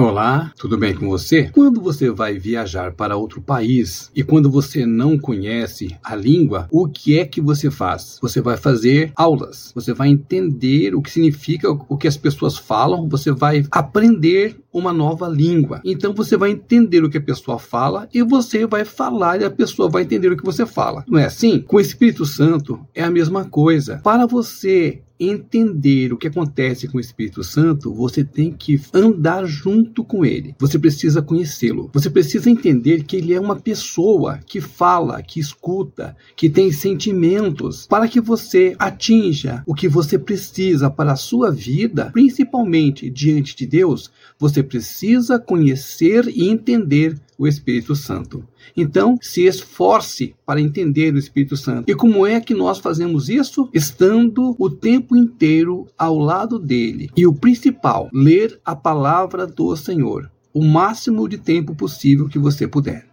Olá, tudo bem com você? Quando você vai viajar para outro país e quando você não conhece a língua, o que é que você faz? Você vai fazer aulas, você vai entender o que significa o que as pessoas falam, você vai aprender uma nova língua. Então você vai entender o que a pessoa fala e você vai falar e a pessoa vai entender o que você fala. Não é assim? Com o Espírito Santo é a mesma coisa. Para você entender o que acontece com o Espírito Santo, você tem que andar junto com ele. Você precisa conhecê-lo. Você precisa entender que ele é uma pessoa que fala, que escuta, que tem sentimentos, para que você atinja o que você precisa para a sua vida, principalmente diante de Deus, você precisa conhecer e entender o Espírito Santo. Então, se esforce para entender o Espírito Santo. E como é que nós fazemos isso? Estando o tempo inteiro ao lado dele. E o principal, ler a palavra do Senhor o máximo de tempo possível que você puder.